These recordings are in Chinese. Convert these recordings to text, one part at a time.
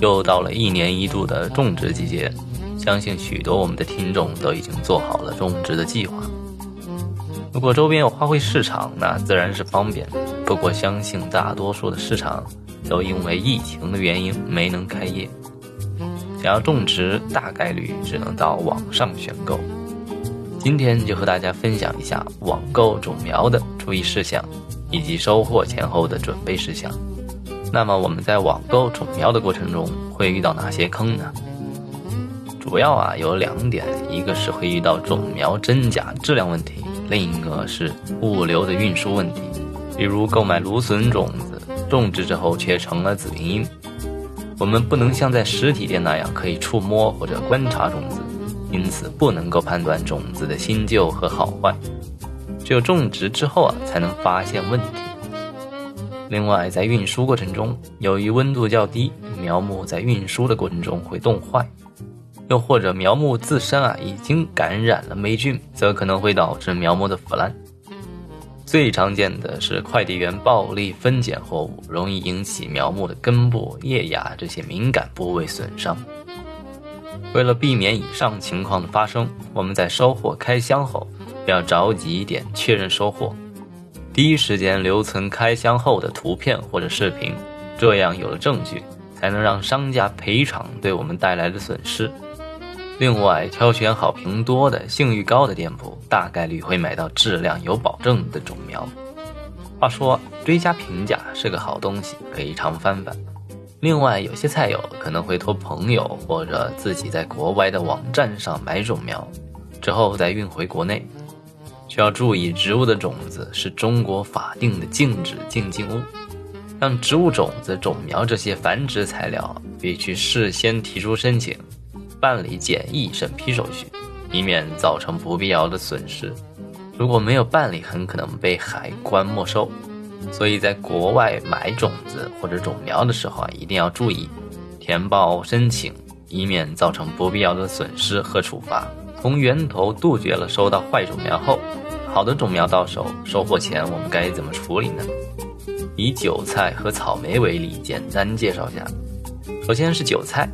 又到了一年一度的种植季节，相信许多我们的听众都已经做好了种植的计划。如果周边有花卉市场，那自然是方便。不过，相信大多数的市场都因为疫情的原因没能开业。想要种植，大概率只能到网上选购。今天就和大家分享一下网购种苗的注意事项，以及收获前后的准备事项。那么我们在网购种苗的过程中会遇到哪些坑呢？主要啊有两点，一个是会遇到种苗真假质量问题，另一个是物流的运输问题。比如购买芦笋种子，种植之后却成了紫云英，我们不能像在实体店那样可以触摸或者观察种子，因此不能够判断种子的新旧和好坏，只有种植之后啊才能发现问题。另外，在运输过程中，由于温度较低，苗木在运输的过程中会冻坏；又或者苗木自身啊已经感染了霉菌，则可能会导致苗木的腐烂。最常见的是快递员暴力分拣货物，容易引起苗木的根部、叶芽这些敏感部位损伤。为了避免以上情况的发生，我们在收货开箱后，要着急一点确认收货。第一时间留存开箱后的图片或者视频，这样有了证据，才能让商家赔偿对我们带来的损失。另外，挑选好评多的、信誉高的店铺，大概率会买到质量有保证的种苗。话说，追加评价是个好东西，可以常翻翻。另外，有些菜友可能会托朋友或者自己在国外的网站上买种苗，之后再运回国内。需要注意，植物的种子是中国法定的禁止进境物。像植物种子、种苗这些繁殖材料，必须事先提出申请，办理检疫审批手续，以免造成不必要的损失。如果没有办理，很可能被海关没收。所以在国外买种子或者种苗的时候啊，一定要注意填报申请，以免造成不必要的损失和处罚。从源头杜绝了收到坏种苗后。好的种苗到手，收获前我们该怎么处理呢？以韭菜和草莓为例，简单介绍下。首先是韭菜，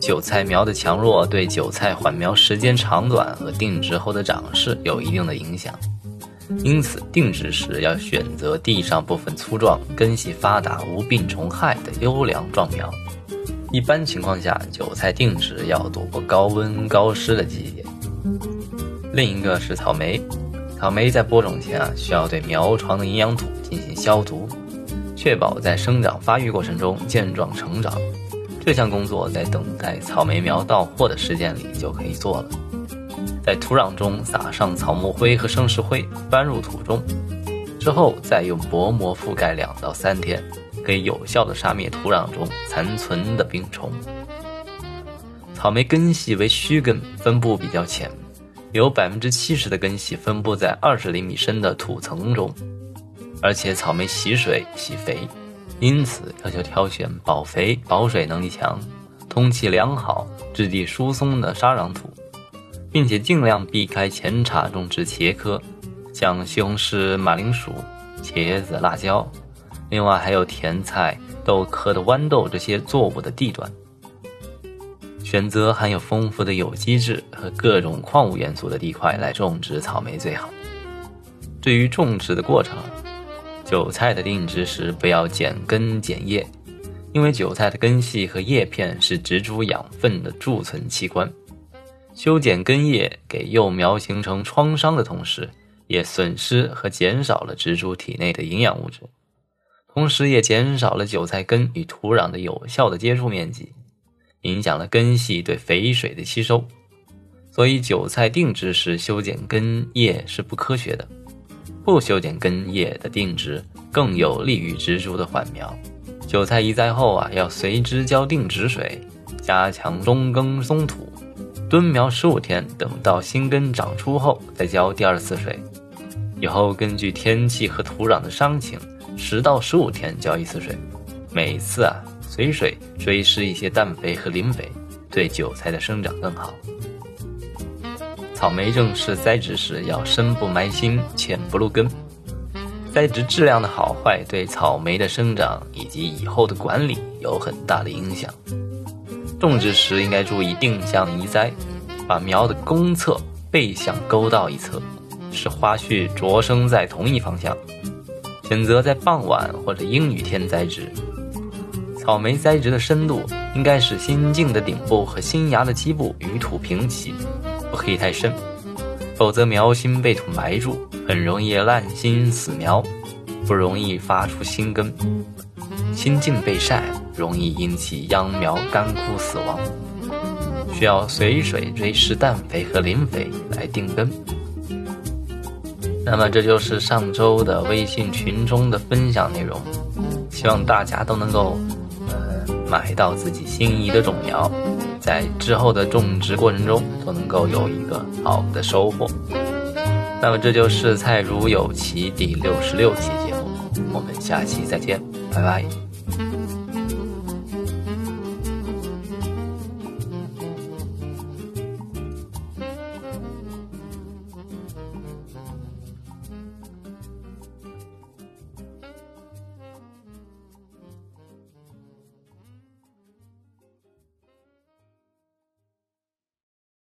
韭菜苗的强弱对韭菜缓苗时间长短和定植后的长势有一定的影响，因此定植时要选择地上部分粗壮、根系发达、无病虫害的优良壮苗。一般情况下，韭菜定植要躲过高温高湿的季节。另一个是草莓。草莓在播种前啊，需要对苗床的营养土进行消毒，确保在生长发育过程中健壮成长。这项工作在等待草莓苗到货的时间里就可以做了。在土壤中撒上草木灰和生石灰，搬入土中，之后再用薄膜覆盖两到三天，可以有效的杀灭土壤中残存的病虫。草莓根系为须根，分布比较浅。有百分之七十的根系分布在二十厘米深的土层中，而且草莓喜水喜肥，因此要求挑选保肥、保水能力强、通气良好、质地疏松的沙壤土，并且尽量避开前茬种植茄科，像西红柿、马铃薯、茄子、辣椒，另外还有甜菜、豆科的豌豆这些作物的地段。选择含有丰富的有机质和各种矿物元素的地块来种植草莓最好。至于种植的过程，韭菜的定植时不要剪根剪叶，因为韭菜的根系和叶片是植株养分的贮存器官。修剪根叶给幼苗形成创伤的同时，也损失和减少了植株体内的营养物质，同时也减少了韭菜根与土壤的有效的接触面积。影响了根系对肥水的吸收，所以韭菜定植时修剪根叶是不科学的。不修剪根叶的定植更有利于植株的缓苗。韭菜移栽后啊，要随之浇定植水，加强中耕松土，蹲苗十五天，等到新根长出后再浇第二次水。以后根据天气和土壤的伤情，十到十五天浇一次水，每次啊。随水追施一些氮肥和磷肥，对韭菜的生长更好。草莓正式栽植时要深不埋心，浅不露根。栽植质量的好坏对草莓的生长以及以后的管理有很大的影响。种植时应该注意定向移栽，把苗的公侧背向沟道一侧，使花序着生在同一方向。选择在傍晚或者阴雨天栽植。草莓栽植的深度应该使心茎的顶部和新芽的基部与土平齐，不可以太深，否则苗心被土埋住。很容易烂心死苗，不容易发出新根。新茎被晒，容易引起秧苗干枯死亡。需要随水追施氮肥和磷肥来定根。那么这就是上周的微信群中的分享内容，希望大家都能够呃买到自己心仪的种苗，在之后的种植过程中都能够有一个好的收获。那么这就是《菜如有奇》第六十六期节目，我们下期再见，拜拜。